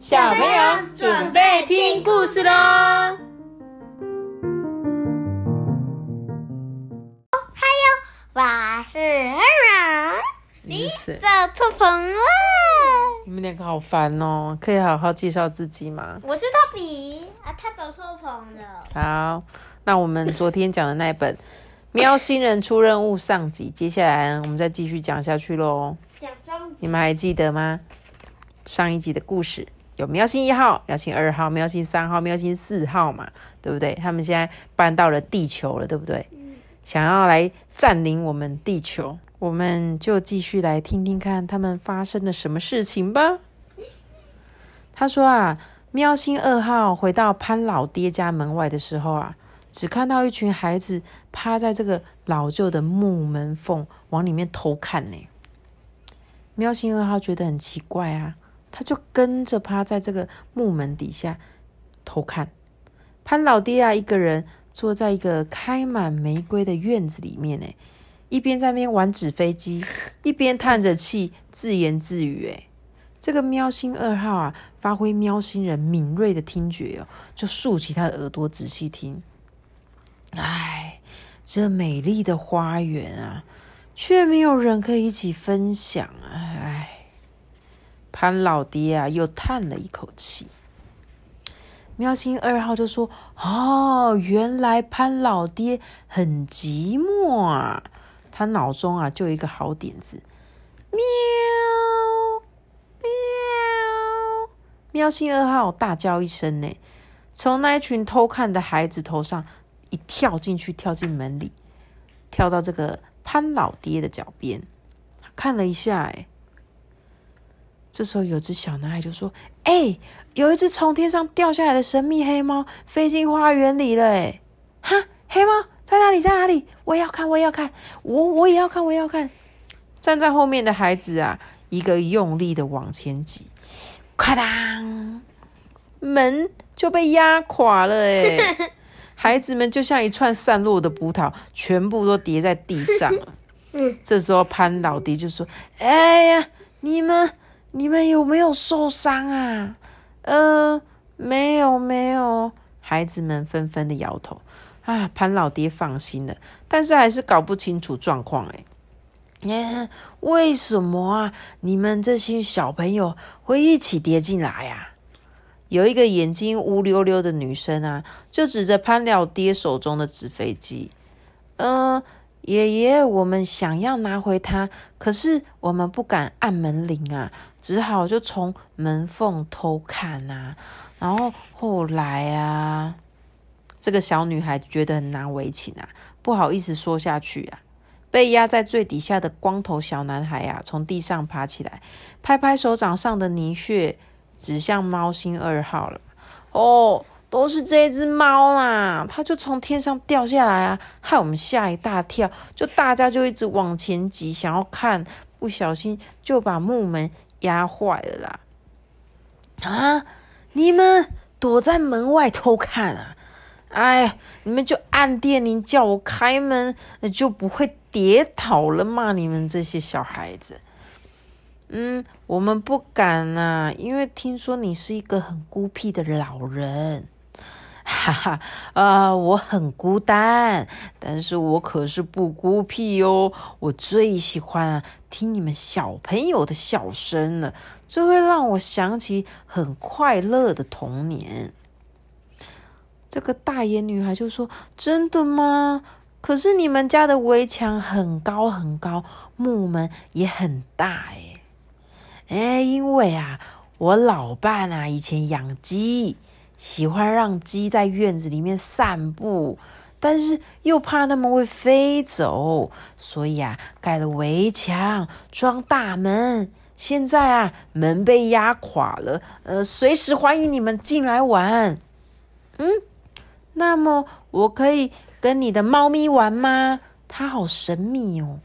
小朋友准备听故事喽！还有，我是二你是谁？走错棚了。你们两个好烦哦，可以好好介绍自己吗？我是托比啊，他走错棚了。好，那我们昨天讲的那一本《喵星人出任务》上集，接下来我们再继续讲下去喽。讲中你们还记得吗？上一集的故事有喵星一号、喵星二号、喵星三号、喵星四号嘛，对不对？他们现在搬到了地球了，对不对？想要来占领我们地球，我们就继续来听听看他们发生了什么事情吧。他说啊，喵星二号回到潘老爹家门外的时候啊，只看到一群孩子趴在这个老旧的木门缝往里面偷看呢。喵星二号觉得很奇怪啊，他就跟着趴在这个木门底下偷看。潘老爹啊，一个人坐在一个开满玫瑰的院子里面，呢，一边在那边玩纸飞机，一边叹着气，自言自语。哎，这个喵星二号啊，发挥喵星人敏锐的听觉哦，就竖起他的耳朵仔细听。唉，这美丽的花园啊！却没有人可以一起分享啊！唉，潘老爹啊，又叹了一口气。喵星二号就说：“哦，原来潘老爹很寂寞啊！”他脑中啊，就有一个好点子。喵喵！喵星二号大叫一声呢，从那一群偷看的孩子头上一跳进去，跳进门里，跳到这个。潘老爹的脚边，看了一下，哎，这时候有只小男孩就说：“哎，有一只从天上掉下来的神秘黑猫飞进花园里了，哎，哈，黑猫在哪里？在哪里？我也要看，我也要看，我我也要看，我也要看。”站在后面的孩子啊，一个用力的往前挤，咔当，门就被压垮了，哎。孩子们就像一串散落的葡萄，全部都跌在地上了。这时候潘老爹就说：“哎呀，你们你们有没有受伤啊？”“呃，没有，没有。”孩子们纷纷的摇头。啊，潘老爹放心了，但是还是搞不清楚状况。哎，哎，为什么啊？你们这些小朋友会一起跌进来呀？有一个眼睛乌溜溜的女生啊，就指着潘老爹手中的纸飞机，嗯，爷爷，我们想要拿回它，可是我们不敢按门铃啊，只好就从门缝偷看啊。然后后来啊，这个小女孩觉得很难为情啊，不好意思说下去啊。被压在最底下的光头小男孩啊，从地上爬起来，拍拍手掌上的泥屑。指向猫星二号了，哦，都是这只猫啦，它就从天上掉下来啊，害我们吓一大跳，就大家就一直往前挤，想要看，不小心就把木门压坏了啦。啊，你们躲在门外偷看啊？哎，你们就按电铃叫我开门，就不会跌倒了嘛？你们这些小孩子。嗯，我们不敢呐，因为听说你是一个很孤僻的老人。哈哈，啊，我很孤单，但是我可是不孤僻哦。我最喜欢听你们小朋友的笑声了，这会让我想起很快乐的童年。这个大眼女孩就说：“真的吗？可是你们家的围墙很高很高，木门也很大，诶。哎，因为啊，我老伴啊以前养鸡，喜欢让鸡在院子里面散步，但是又怕它们会飞走，所以啊盖了围墙，装大门。现在啊门被压垮了，呃，随时欢迎你们进来玩。嗯，那么我可以跟你的猫咪玩吗？它好神秘哦。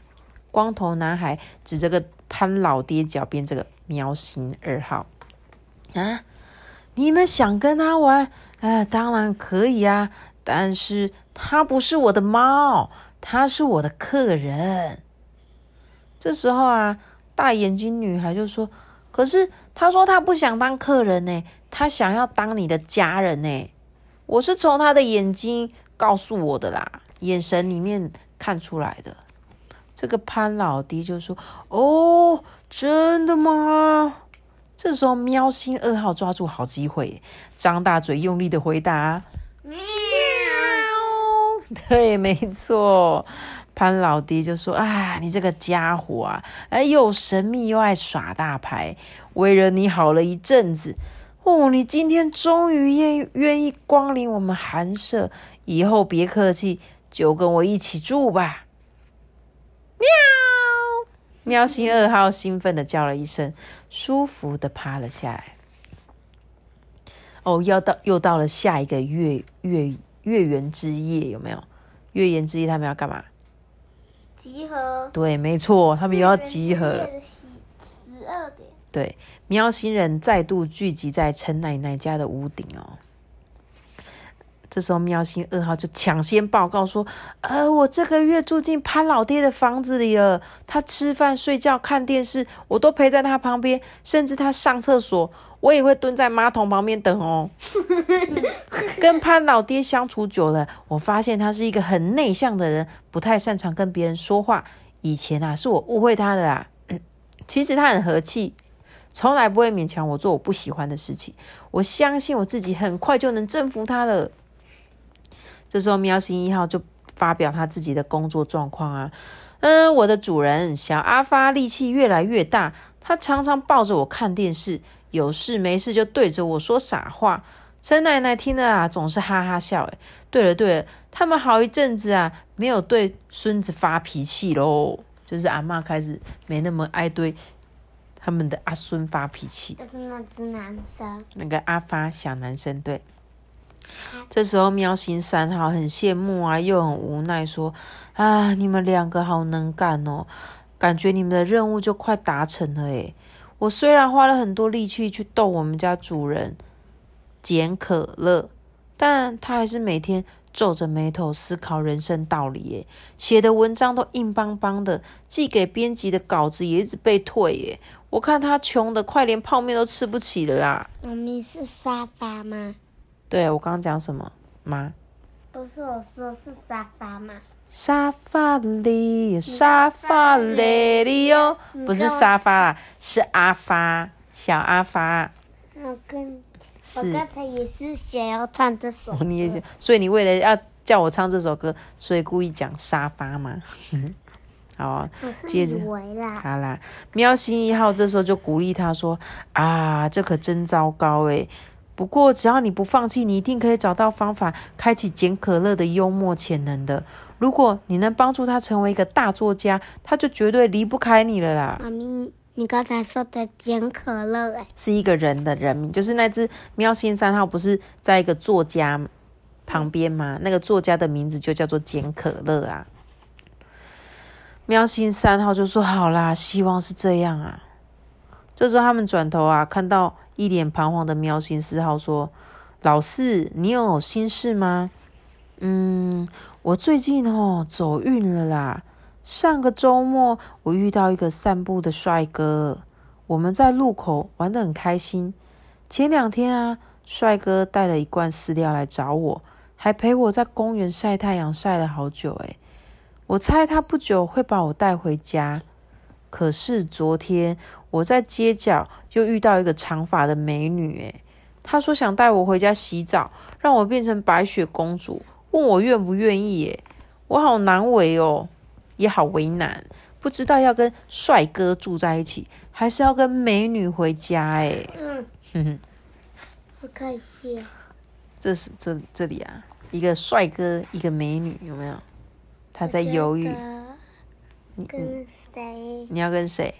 光头男孩指着个潘老爹脚边这个。喵星二号啊！你们想跟他玩？啊，当然可以啊！但是他不是我的猫，他是我的客人。这时候啊，大眼睛女孩就说：“可是他说他不想当客人呢，他想要当你的家人呢。我是从他的眼睛告诉我的啦，眼神里面看出来的。这个潘老爹就说：“哦，真的吗？”这时候，喵星二号抓住好机会，张大嘴用力的回答：“喵。”对，没错。潘老爹就说：“啊，你这个家伙啊，哎，又神秘又爱耍大牌，为了你好了一阵子。哦，你今天终于愿愿意光临我们寒舍，以后别客气，就跟我一起住吧。”喵。喵星二号兴奋的叫了一声，舒服的趴了下来。哦，要到又到了下一个月月月圆之夜，有没有？月圆之夜他们要干嘛？集合。对，没错，他们又要集合了。十二点。对，喵星人再度聚集在陈奶奶家的屋顶哦。这时候，喵星二号就抢先报告说：“呃，我这个月住进潘老爹的房子里了。他吃饭、睡觉、看电视，我都陪在他旁边。甚至他上厕所，我也会蹲在马桶旁边等哦。跟潘老爹相处久了，我发现他是一个很内向的人，不太擅长跟别人说话。以前啊，是我误会他的啊。其实他很和气，从来不会勉强我做我不喜欢的事情。我相信我自己，很快就能征服他了。”这时候，喵星一号就发表他自己的工作状况啊，嗯，我的主人小阿发力气越来越大，他常常抱着我看电视，有事没事就对着我说傻话。陈奶奶听了啊，总是哈哈笑。哎，对了对了，他们好一阵子啊，没有对孙子发脾气喽，就是阿妈开始没那么爱对他们的阿孙发脾气。就是那只男生，那个阿发小男生，对。这时候，喵星三号很羡慕啊，又很无奈，说：“啊，你们两个好能干哦，感觉你们的任务就快达成了诶。我虽然花了很多力气去逗我们家主人捡可乐，但他还是每天皱着眉头思考人生道理。诶，写的文章都硬邦邦的，寄给编辑的稿子也一直被退。诶，我看他穷的快连泡面都吃不起了啦。”妈咪是沙发吗？对我刚刚讲什么吗？不是我说是沙发吗？沙发里，沙发里里哟，不是沙发啦，是阿发，小阿发。我跟，我刚才也是想要唱这首。你也想，所以你为了要叫我唱这首歌，所以故意讲沙发吗？好，接着，好啦，喵星一号这时候就鼓励他说：“啊，这可真糟糕诶。不过，只要你不放弃，你一定可以找到方法，开启捡可乐的幽默潜能的。如果你能帮助他成为一个大作家，他就绝对离不开你了啦。妈咪，你刚才说的捡可乐，哎，是一个人的人名，就是那只喵星三号，不是在一个作家旁边吗？那个作家的名字就叫做捡可乐啊。喵星三号就说：“好啦，希望是这样啊。”这时候他们转头啊，看到。一脸彷徨的喵星四号说：“老四，你有心事吗？”“嗯，我最近哦走运了啦。上个周末我遇到一个散步的帅哥，我们在路口玩得很开心。前两天啊，帅哥带了一罐饲料来找我，还陪我在公园晒太阳晒了好久。诶，我猜他不久会把我带回家。可是昨天……”我在街角又遇到一个长发的美女，诶，她说想带我回家洗澡，让我变成白雪公主，问我愿不愿意，诶，我好难为哦，也好为难，不知道要跟帅哥住在一起，还是要跟美女回家，诶。嗯，哼哼，我可以去。这是这这里啊，一个帅哥，一个美女，有没有？他在犹豫。跟谁？你要跟谁？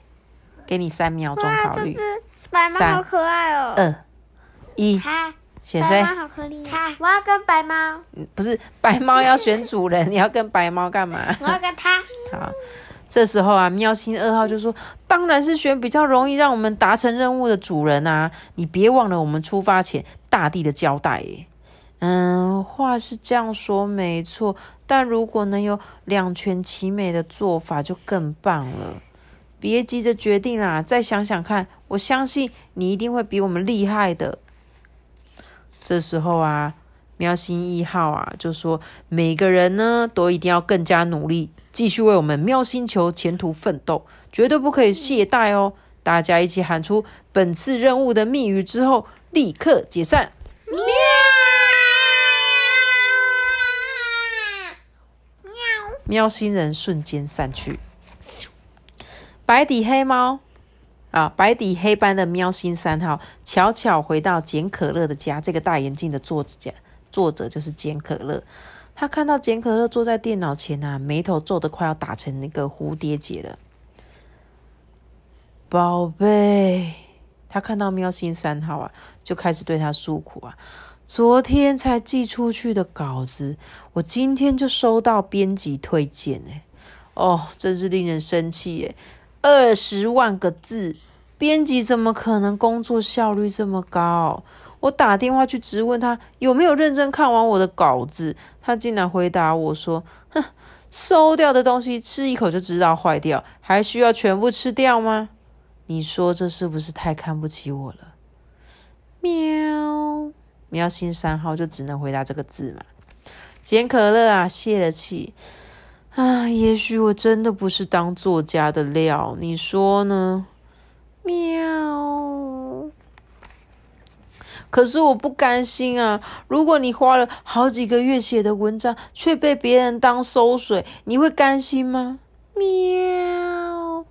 给你三秒钟考虑。白猫好可爱哦。二一，选谁？白猫好可他，我要跟白猫。不是白猫要选主人，你要跟白猫干嘛？我要跟他。好，这时候啊，喵星二号就说：“当然是选比较容易让我们达成任务的主人啊！你别忘了我们出发前大地的交代。”耶。嗯，话是这样说没错，但如果能有两全其美的做法，就更棒了。别急着决定啊，再想想看。我相信你一定会比我们厉害的。这时候啊，喵星一号啊就说：“每个人呢都一定要更加努力，继续为我们喵星球前途奋斗，绝对不可以懈怠哦！”大家一起喊出本次任务的密语之后，立刻解散。喵！喵星人瞬间散去。白底黑猫啊，白底黑斑的喵星三号悄悄回到简可乐的家。这个大眼镜的作者，作者就是简可乐。他看到简可乐坐在电脑前啊，眉头皱得快要打成那个蝴蝶结了。宝贝，他看到喵星三号啊，就开始对他诉苦啊。昨天才寄出去的稿子，我今天就收到编辑推荐哎，哦，真是令人生气哎。二十万个字，编辑怎么可能工作效率这么高？我打电话去质问他有没有认真看完我的稿子，他竟然回答我说：“哼，收掉的东西吃一口就知道坏掉，还需要全部吃掉吗？你说这是不是太看不起我了？”喵，喵星三号就只能回答这个字嘛。简可乐啊，泄了气。啊，也许我真的不是当作家的料，你说呢？喵。可是我不甘心啊！如果你花了好几个月写的文章，却被别人当收水，你会甘心吗？喵。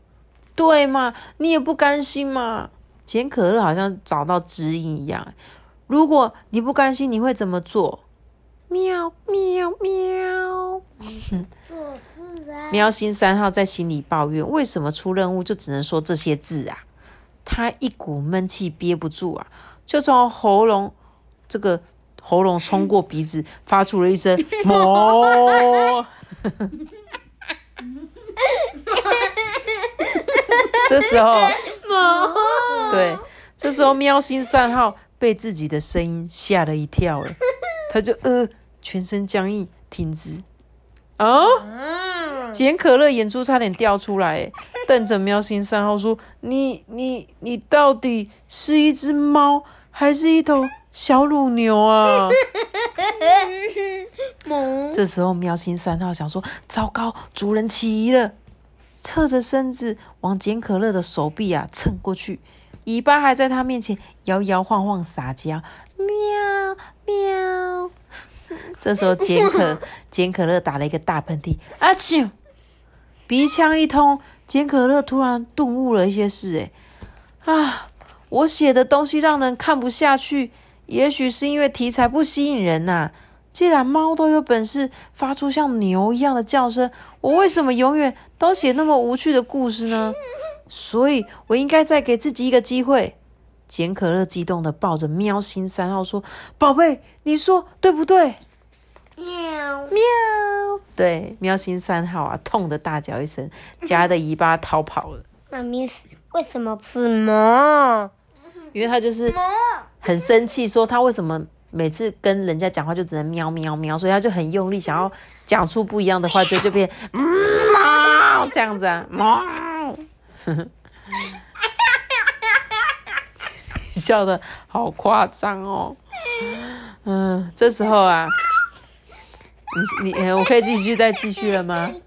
对嘛，你也不甘心嘛。简可乐好像找到指引一样。如果你不甘心，你会怎么做？喵喵喵！做事啊！喵星三号在心里抱怨：为什么出任务就只能说这些字啊？他一股闷气憋不住啊，就从喉咙这个喉咙冲过鼻子，发出了一声 “哞”。这时候，对，这时候喵星三号被自己的声音吓了一跳，哎，他就呃。全身僵硬，挺直啊！简可乐眼珠差点掉出来，瞪着喵星三号说：“你你你到底是一只猫，还是一头小乳牛啊？” 这时候喵星三号想说：“糟糕，主人起疑了！”侧着身子往简可乐的手臂啊蹭过去，尾巴还在他面前摇摇晃晃撒娇，喵喵。这时候，简可简可乐打了一个大喷嚏，阿啾，鼻腔一通，简可乐突然顿悟了一些事，哎，啊，我写的东西让人看不下去，也许是因为题材不吸引人呐。既然猫都有本事发出像牛一样的叫声，我为什么永远都写那么无趣的故事呢？所以我应该再给自己一个机会。简可乐激动的抱着喵星三号说：“宝贝，你说对不对？”喵喵，对，喵星三号啊，痛的大叫一声，夹的尾巴逃跑了。妈咪，为什么不是猫？因为他就是很生气，说他为什么每次跟人家讲话就只能喵喵喵，所以他就很用力想要讲出不一样的话，就就变猫这样子啊，猫。笑的好夸张哦，嗯，这时候啊，你你我可以继续再继续了吗？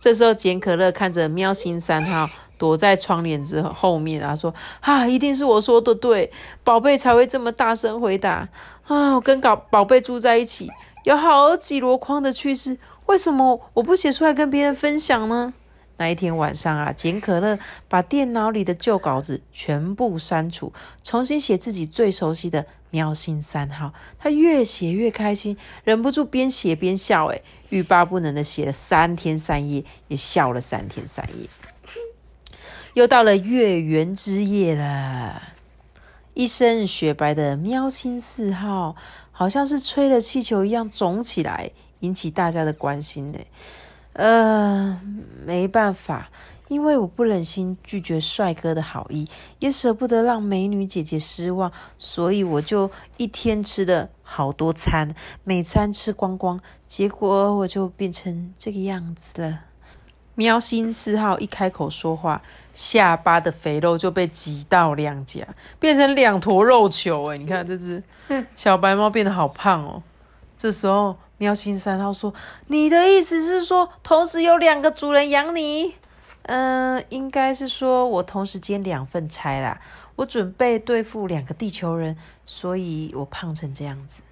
这时候简可乐看着喵星三号躲在窗帘之后面啊，说啊，一定是我说的对，宝贝才会这么大声回答啊，我跟搞宝贝住在一起，有好几箩筐的趣事，为什么我不写出来跟别人分享呢？那一天晚上啊，简可乐把电脑里的旧稿子全部删除，重新写自己最熟悉的喵星三号。他越写越开心，忍不住边写边笑，诶欲罢不能的写了三天三夜，也笑了三天三夜。又到了月圆之夜了，一身雪白的喵星四号，好像是吹了气球一样肿起来，引起大家的关心呢。呃，没办法，因为我不忍心拒绝帅哥的好意，也舍不得让美女姐姐失望，所以我就一天吃的好多餐，每餐吃光光，结果我就变成这个样子了。喵星四号一开口说话，下巴的肥肉就被挤到两颊，变成两坨肉球。哎，你看这只小白猫变得好胖哦。这时候，喵星三号说：“你的意思是说，同时有两个主人养你？嗯，应该是说我同时兼两份差啦。我准备对付两个地球人，所以我胖成这样子。”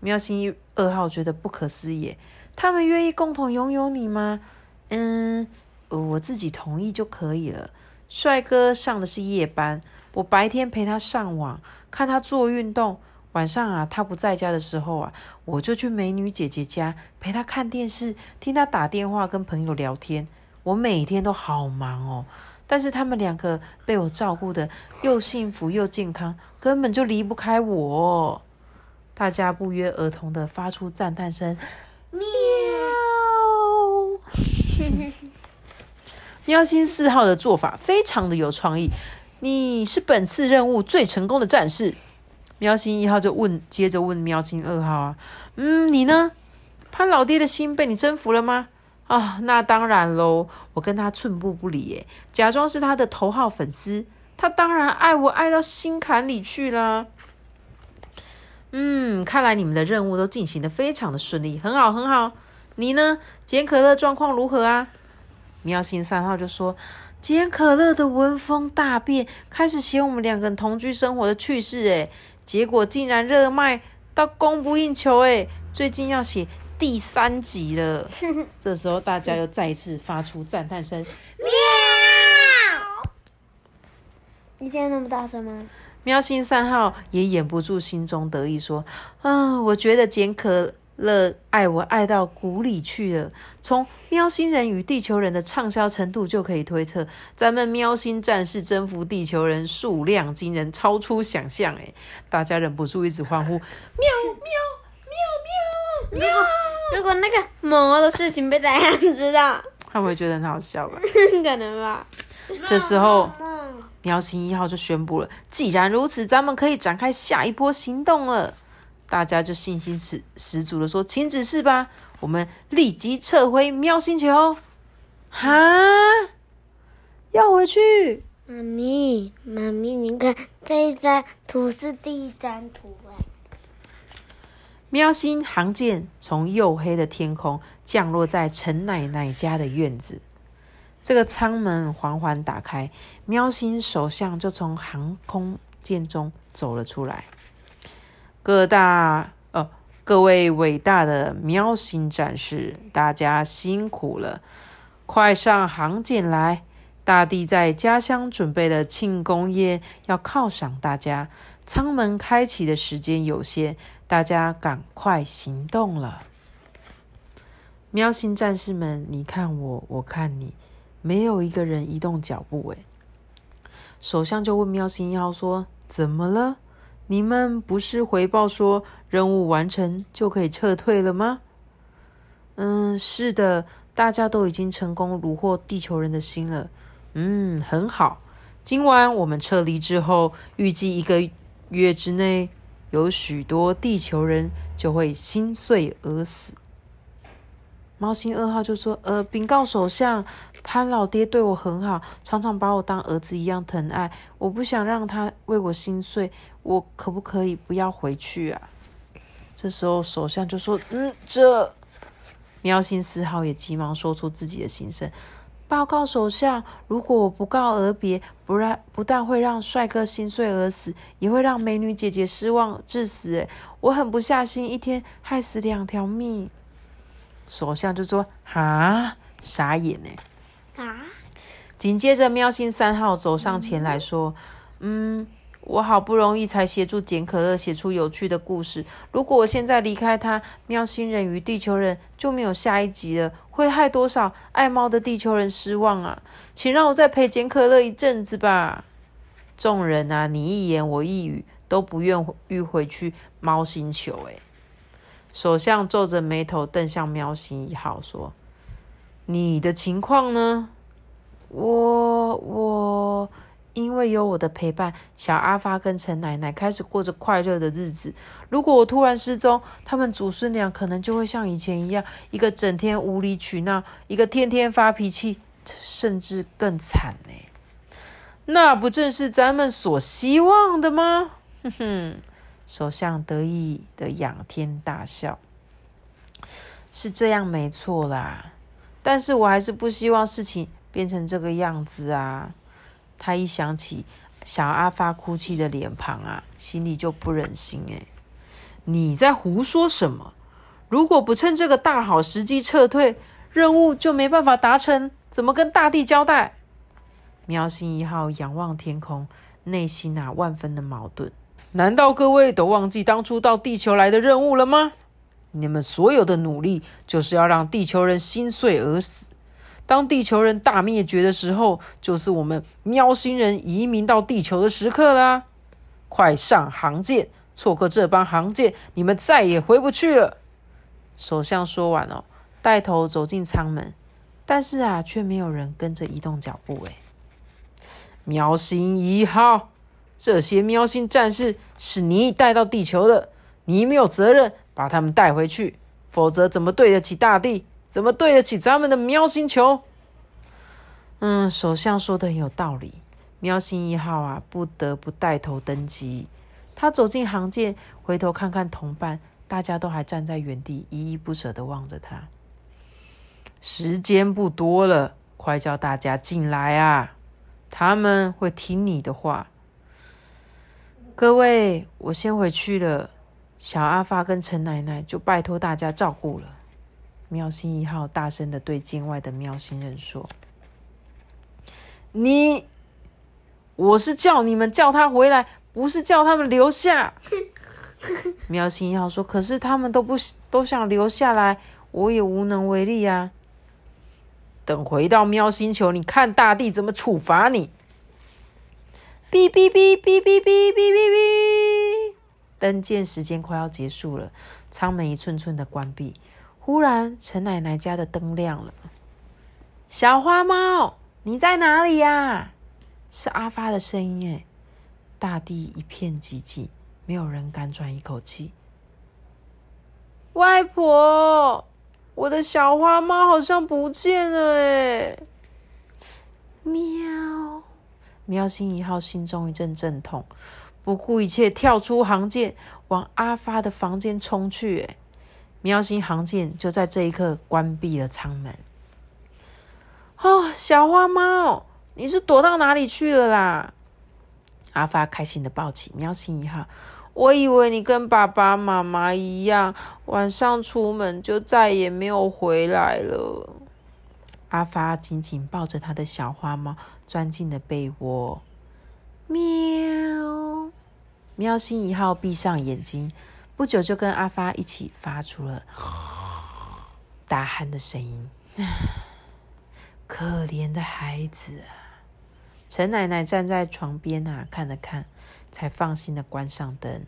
喵星二号觉得不可思议，他们愿意共同拥有你吗？嗯，我自己同意就可以了。帅哥上的是夜班，我白天陪他上网，看他做运动。晚上啊，他不在家的时候啊，我就去美女姐姐家陪她看电视，听她打电话跟朋友聊天。我每天都好忙哦，但是他们两个被我照顾的又幸福又健康，根本就离不开我。大家不约而同的发出赞叹声，喵。喵星四号的做法非常的有创意，你是本次任务最成功的战士。喵星一号就问，接着问喵星二号啊，嗯，你呢？潘老爹的心被你征服了吗？啊，那当然喽，我跟他寸步不离，耶，假装是他的头号粉丝，他当然爱我爱到心坎里去了。嗯，看来你们的任务都进行的非常的顺利，很好很好。你呢？简可乐状况如何啊？喵星三号就说：“简可乐的闻风大变，开始写我们两个人同居生活的趣事，诶，结果竟然热卖到供不应求，诶，最近要写第三集了。”这时候大家又再一次发出赞叹声：“喵！”一定要那么大声吗？喵星三号也掩不住心中得意，说：“啊，我觉得简可。”乐爱我爱到骨里去了。从喵星人与地球人的畅销程度就可以推测，咱们喵星战士征服地球人数量惊人，超出想象。哎，大家忍不住一直欢呼：喵喵喵喵！如果如果那个某的事情被大家知道，他会觉得很好笑吧？可能吧。这时候，喵星一号就宣布了：既然如此，咱们可以展开下一波行动了。大家就信心十十足的说：“请指示吧，我们立即撤回喵星球。”哈，要回去？妈咪，妈咪，你看这一张图是第一张图哎。喵星航舰从黝黑的天空降落在陈奶奶家的院子，这个舱门缓缓打开，喵星首相就从航空舰中走了出来。各大呃，各位伟大的喵星战士，大家辛苦了！快上航舰来！大地在家乡准备的庆功宴要犒赏大家。舱门开启的时间有限，大家赶快行动了！喵星战士们，你看我，我看你，没有一个人移动脚步。诶首相就问喵星一号说：“怎么了？”你们不是回报说任务完成就可以撤退了吗？嗯，是的，大家都已经成功虏获地球人的心了。嗯，很好。今晚我们撤离之后，预计一个月之内，有许多地球人就会心碎而死。猫星二号就说：“呃，禀告首相，潘老爹对我很好，常常把我当儿子一样疼爱。我不想让他为我心碎，我可不可以不要回去啊？”这时候首相就说：“嗯，这……”喵星四号也急忙说出自己的心声：“报告首相，如果我不告而别，不让不但会让帅哥心碎而死，也会让美女姐姐失望致死。诶，我狠不下心，一天害死两条命。”首相就说：“哈，傻眼呢！”紧接着，喵星三号走上前来说：“嗯，我好不容易才协助简可乐写出有趣的故事。如果我现在离开他，喵星人与地球人就没有下一集了，会害多少爱猫的地球人失望啊！请让我再陪简可乐一阵子吧。”众人啊，你一言我一语，都不愿意回去猫星球。哎。首相皱着眉头瞪向喵星一号，说：“你的情况呢？我我因为有我的陪伴，小阿发跟陈奶奶开始过着快乐的日子。如果我突然失踪，他们祖孙俩可能就会像以前一样，一个整天无理取闹，一个天天发脾气，甚至更惨呢。那不正是咱们所希望的吗？哼哼，首相得意的仰天大笑。是这样没错啦，但是我还是不希望事情变成这个样子啊。他一想起小阿发哭泣的脸庞啊，心里就不忍心哎。你在胡说什么？如果不趁这个大好时机撤退，任务就没办法达成，怎么跟大地交代？喵星一号仰望天空，内心啊万分的矛盾。难道各位都忘记当初到地球来的任务了吗？你们所有的努力就是要让地球人心碎而死。当地球人大灭绝的时候，就是我们喵星人移民到地球的时刻啦！快上航舰，错过这班航舰，你们再也回不去了。首相说完哦，带头走进舱门，但是啊，却没有人跟着移动脚步。哎，喵星一号，这些喵星战士是你带到地球的，你没有责任把他们带回去，否则怎么对得起大地？怎么对得起咱们的喵星球？嗯，首相说的很有道理。喵星一号啊，不得不带头登机。他走进航舰，回头看看同伴，大家都还站在原地，依依不舍的望着他。时间不多了，快叫大家进来啊！他们会听你的话。各位，我先回去了。小阿发跟陈奶奶就拜托大家照顾了。喵星一号大声的对境外的喵星人说：“你，我是叫你们叫他回来，不是叫他们留下。”喵星一号说：“可是他们都不都想留下来，我也无能为力啊。等回到喵星球，你看大地怎么处罚你。”哔哔哔哔哔哔哔哔哔，登舰时间快要结束了，舱门一寸寸的关闭。忽然，陈奶奶家的灯亮了。小花猫，你在哪里呀？是阿发的声音哎！大地一片寂静，没有人敢喘一口气。外婆，我的小花猫好像不见了哎！喵！喵星一号心中一阵阵痛，不顾一切跳出航舰，往阿发的房间冲去哎！喵星航舰就在这一刻关闭了舱门。哦，小花猫，你是躲到哪里去了啦？阿发开心的抱起喵星一号。我以为你跟爸爸妈妈一样，晚上出门就再也没有回来了。阿发紧紧抱着他的小花猫，钻进了被窝。喵，喵星一号闭上眼睛。不久就跟阿发一起发出了大喊的声音。可怜的孩子啊！陈奶奶站在床边啊，看了看，才放心的关上灯。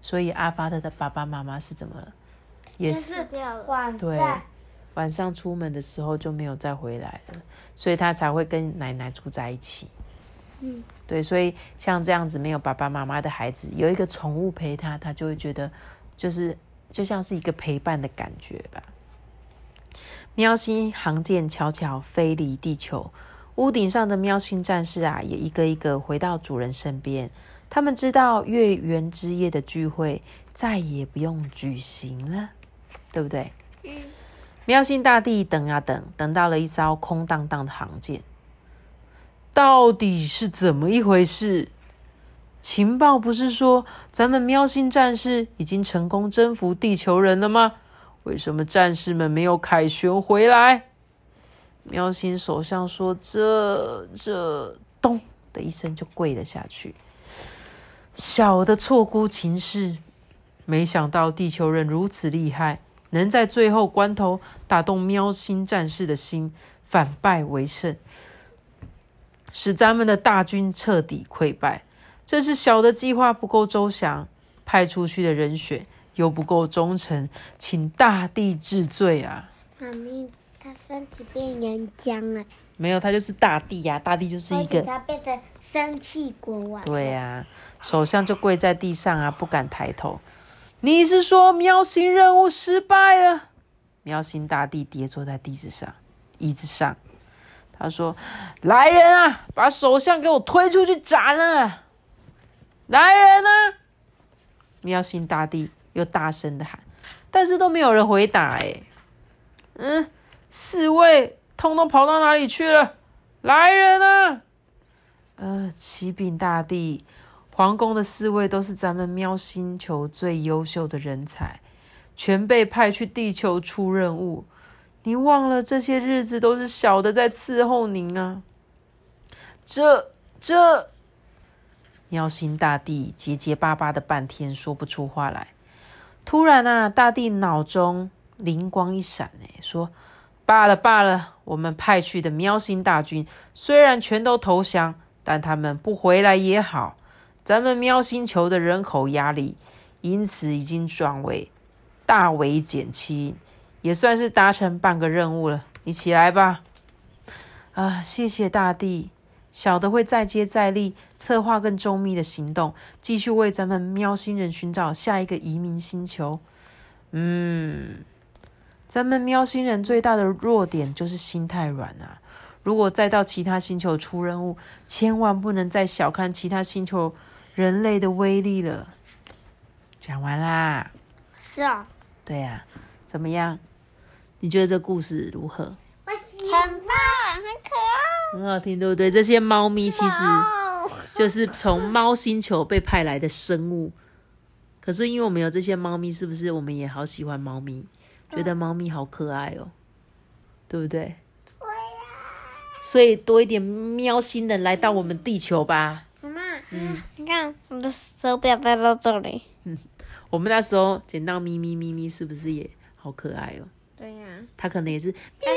所以阿发的的爸爸妈妈是怎么了？也是晚对晚上出门的时候就没有再回来了，所以他才会跟奶奶住在一起。嗯，对，所以像这样子没有爸爸妈妈的孩子，有一个宠物陪他，他就会觉得就是就像是一个陪伴的感觉吧。喵星航舰悄悄飞离地球，屋顶上的喵星战士啊，也一个一个回到主人身边。他们知道月圆之夜的聚会再也不用举行了，对不对？嗯。喵星大帝等啊等，等到了一艘空荡荡的航舰。到底是怎么一回事？情报不是说咱们喵星战士已经成功征服地球人了吗？为什么战士们没有凯旋回来？喵星首相说：“这这，咚的一声就跪了下去。小的错估情势，没想到地球人如此厉害，能在最后关头打动喵星战士的心，反败为胜。”使咱们的大军彻底溃败，这是小的计划不够周详，派出去的人选又不够忠诚，请大地治罪啊！妈咪，他身体变岩浆了，没有，他就是大帝呀、大帝就是一个，他变成生气国王。对呀、首相就跪在地上啊，不敢抬头。你是说喵星任务失败了？喵星大帝跌坐在地子上，椅子上。他说：“来人啊，把首相给我推出去斩了！来人啊！”喵星大帝又大声的喊，但是都没有人回答。哎，嗯，四位通通跑到哪里去了？来人啊！呃，启禀大帝，皇宫的四位都是咱们喵星球最优秀的人才，全被派去地球出任务。你忘了这些日子都是小的在伺候您啊？这这，喵星大帝结结巴巴的半天说不出话来。突然啊，大帝脑中灵光一闪，哎，说：“罢了罢了，我们派去的喵星大军虽然全都投降，但他们不回来也好。咱们喵星球的人口压力因此已经转为大为减轻，也算是达成半个任务了。你起来吧。啊，谢谢大帝。小的会再接再厉，策划更周密的行动，继续为咱们喵星人寻找下一个移民星球。嗯，咱们喵星人最大的弱点就是心太软啊。如果再到其他星球出任务，千万不能再小看其他星球人类的威力了。讲完啦。是啊，对呀、怎么样？你觉得这故事如何？我喜很棒，很可爱。很好听，对不对？这些猫咪其实哦，就是从猫星球被派来的生物。可是因为我们有这些猫咪，是不是我们也好喜欢猫咪？觉得猫咪好可爱哦，对不对？所以多一点喵星人来到我们地球吧。妈妈，嗯，你看我的手表戴到这里。嗯 我们那时候捡到咪咪咪咪，是不是也好可爱哦？对呀、它可能也是，喵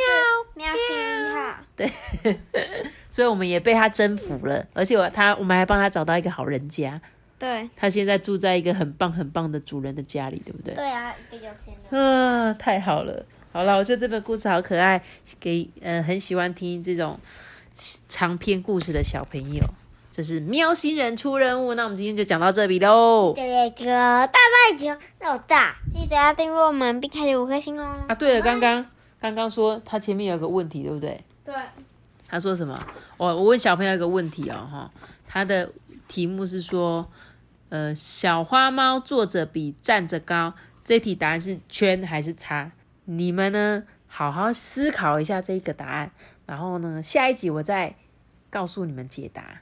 喵喵星一号，所以我们也被它征服了。而且我它，我们还帮它找到一个好人家。对它现在住在一个很棒很棒的主人的家里，对不对？对啊，一个有钱人。啊，太好了！好了，我觉得这本故事好可爱，给呃很喜欢听这种长篇故事的小朋友。这是喵星人出任务，那我们今天就讲到这里喽。对这个大大球老大，记得要订阅我们并开启五颗星哦。啊，对了，刚刚刚刚说他前面有个问题，对不对？对，他说什么？我我问小朋友一个问题哦，哈，他的题目是说，呃，小花猫坐着比站着高，这题答案是圈还是叉？你们呢，好好思考一下这个答案，然后呢，下一集我再告诉你们解答。